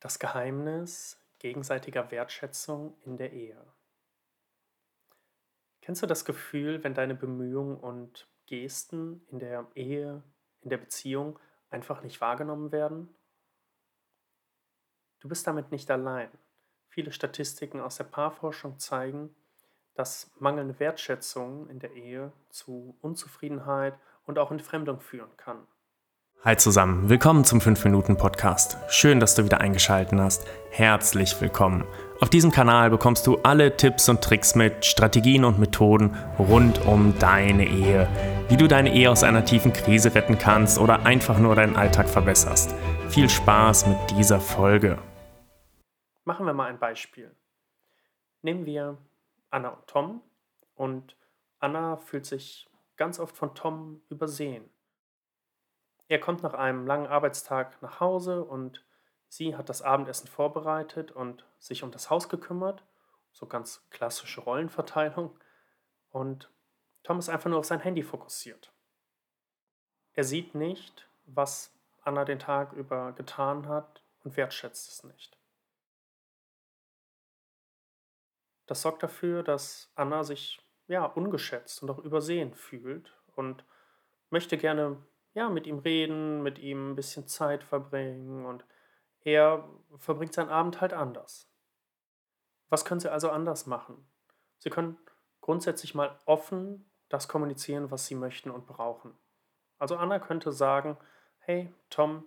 Das Geheimnis gegenseitiger Wertschätzung in der Ehe. Kennst du das Gefühl, wenn deine Bemühungen und Gesten in der Ehe, in der Beziehung einfach nicht wahrgenommen werden? Du bist damit nicht allein. Viele Statistiken aus der Paarforschung zeigen, dass mangelnde Wertschätzung in der Ehe zu Unzufriedenheit und auch Entfremdung führen kann. Hi zusammen, willkommen zum 5-Minuten-Podcast. Schön, dass du wieder eingeschaltet hast. Herzlich willkommen. Auf diesem Kanal bekommst du alle Tipps und Tricks mit, Strategien und Methoden rund um deine Ehe. Wie du deine Ehe aus einer tiefen Krise retten kannst oder einfach nur deinen Alltag verbesserst. Viel Spaß mit dieser Folge. Machen wir mal ein Beispiel. Nehmen wir Anna und Tom und Anna fühlt sich ganz oft von Tom übersehen. Er kommt nach einem langen Arbeitstag nach Hause und sie hat das Abendessen vorbereitet und sich um das Haus gekümmert. So ganz klassische Rollenverteilung. Und Tom ist einfach nur auf sein Handy fokussiert. Er sieht nicht, was Anna den Tag über getan hat und wertschätzt es nicht. Das sorgt dafür, dass Anna sich ja ungeschätzt und auch übersehen fühlt und möchte gerne ja, mit ihm reden, mit ihm ein bisschen Zeit verbringen und er verbringt seinen Abend halt anders. Was können Sie also anders machen? Sie können grundsätzlich mal offen das kommunizieren, was Sie möchten und brauchen. Also Anna könnte sagen, hey Tom,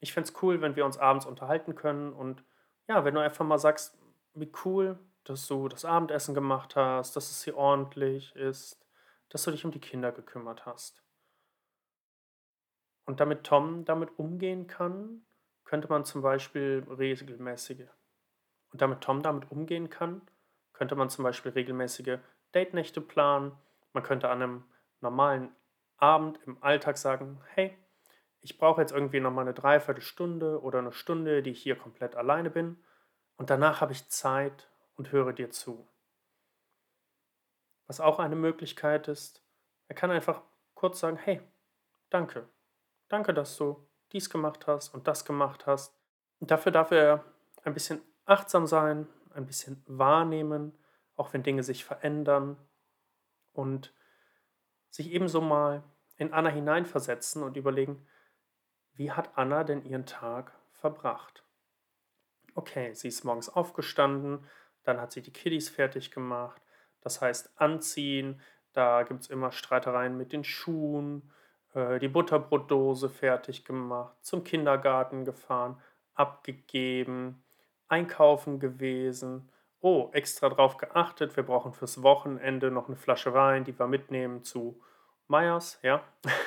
ich fände es cool, wenn wir uns abends unterhalten können und ja, wenn du einfach mal sagst, wie cool, dass du das Abendessen gemacht hast, dass es hier ordentlich ist, dass du dich um die Kinder gekümmert hast. Und damit Tom damit umgehen kann, könnte man zum Beispiel regelmäßige. Und damit Tom damit umgehen kann, könnte man zum Beispiel regelmäßige Date-Nächte planen. Man könnte an einem normalen Abend im Alltag sagen, hey, ich brauche jetzt irgendwie nochmal eine Dreiviertelstunde oder eine Stunde, die ich hier komplett alleine bin. Und danach habe ich Zeit und höre dir zu. Was auch eine Möglichkeit ist, er kann einfach kurz sagen, hey, danke, Danke, dass du dies gemacht hast und das gemacht hast. Und dafür darf er ein bisschen achtsam sein, ein bisschen wahrnehmen, auch wenn Dinge sich verändern und sich ebenso mal in Anna hineinversetzen und überlegen, wie hat Anna denn ihren Tag verbracht? Okay, sie ist morgens aufgestanden, dann hat sie die Kiddies fertig gemacht, das heißt anziehen, da gibt es immer Streitereien mit den Schuhen die Butterbrotdose fertig gemacht, zum Kindergarten gefahren, abgegeben, einkaufen gewesen. Oh, extra drauf geachtet, wir brauchen fürs Wochenende noch eine Flasche Wein, die wir mitnehmen zu Meyers, ja.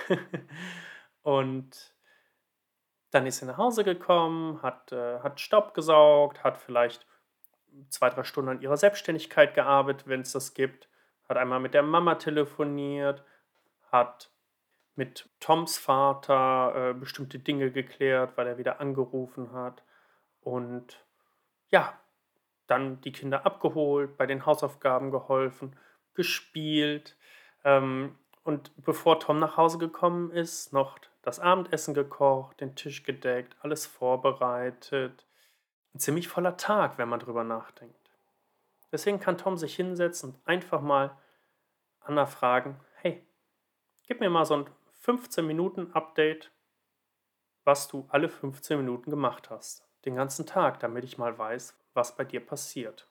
und dann ist sie nach Hause gekommen, hat, äh, hat Staub gesaugt, hat vielleicht zwei, drei Stunden an ihrer Selbstständigkeit gearbeitet, wenn es das gibt, hat einmal mit der Mama telefoniert, hat mit Toms Vater äh, bestimmte Dinge geklärt, weil er wieder angerufen hat. Und ja, dann die Kinder abgeholt, bei den Hausaufgaben geholfen, gespielt. Ähm, und bevor Tom nach Hause gekommen ist, noch das Abendessen gekocht, den Tisch gedeckt, alles vorbereitet. Ein ziemlich voller Tag, wenn man drüber nachdenkt. Deswegen kann Tom sich hinsetzen und einfach mal Anna fragen, hey, gib mir mal so ein 15 Minuten Update, was du alle 15 Minuten gemacht hast. Den ganzen Tag, damit ich mal weiß, was bei dir passiert.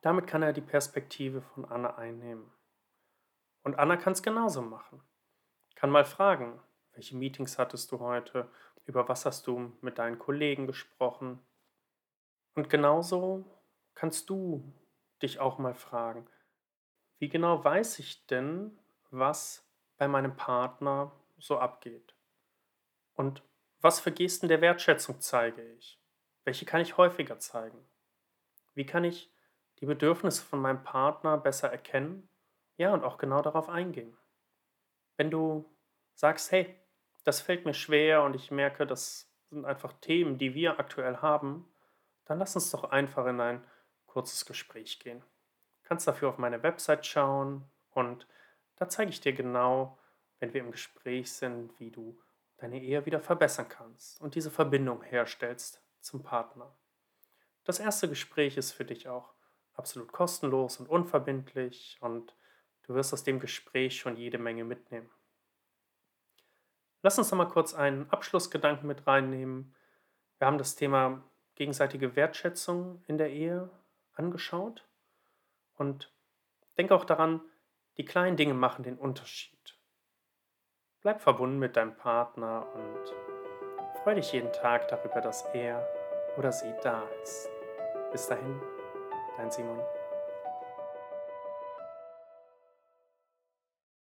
Damit kann er die Perspektive von Anna einnehmen. Und Anna kann es genauso machen. Kann mal fragen, welche Meetings hattest du heute, über was hast du mit deinen Kollegen gesprochen. Und genauso kannst du dich auch mal fragen, wie genau weiß ich denn, was bei meinem Partner so abgeht. Und was für Gesten der Wertschätzung zeige ich? Welche kann ich häufiger zeigen? Wie kann ich die Bedürfnisse von meinem Partner besser erkennen? Ja, und auch genau darauf eingehen. Wenn du sagst, hey, das fällt mir schwer und ich merke, das sind einfach Themen, die wir aktuell haben, dann lass uns doch einfach in ein kurzes Gespräch gehen. Du kannst dafür auf meine Website schauen und da zeige ich dir genau, wenn wir im Gespräch sind, wie du deine Ehe wieder verbessern kannst und diese Verbindung herstellst zum Partner. Das erste Gespräch ist für dich auch absolut kostenlos und unverbindlich und du wirst aus dem Gespräch schon jede Menge mitnehmen. Lass uns noch mal kurz einen Abschlussgedanken mit reinnehmen. Wir haben das Thema gegenseitige Wertschätzung in der Ehe angeschaut und denk auch daran, die kleinen Dinge machen den Unterschied. Bleib verbunden mit deinem Partner und freu dich jeden Tag darüber, dass er oder sie da ist. Bis dahin, dein Simon.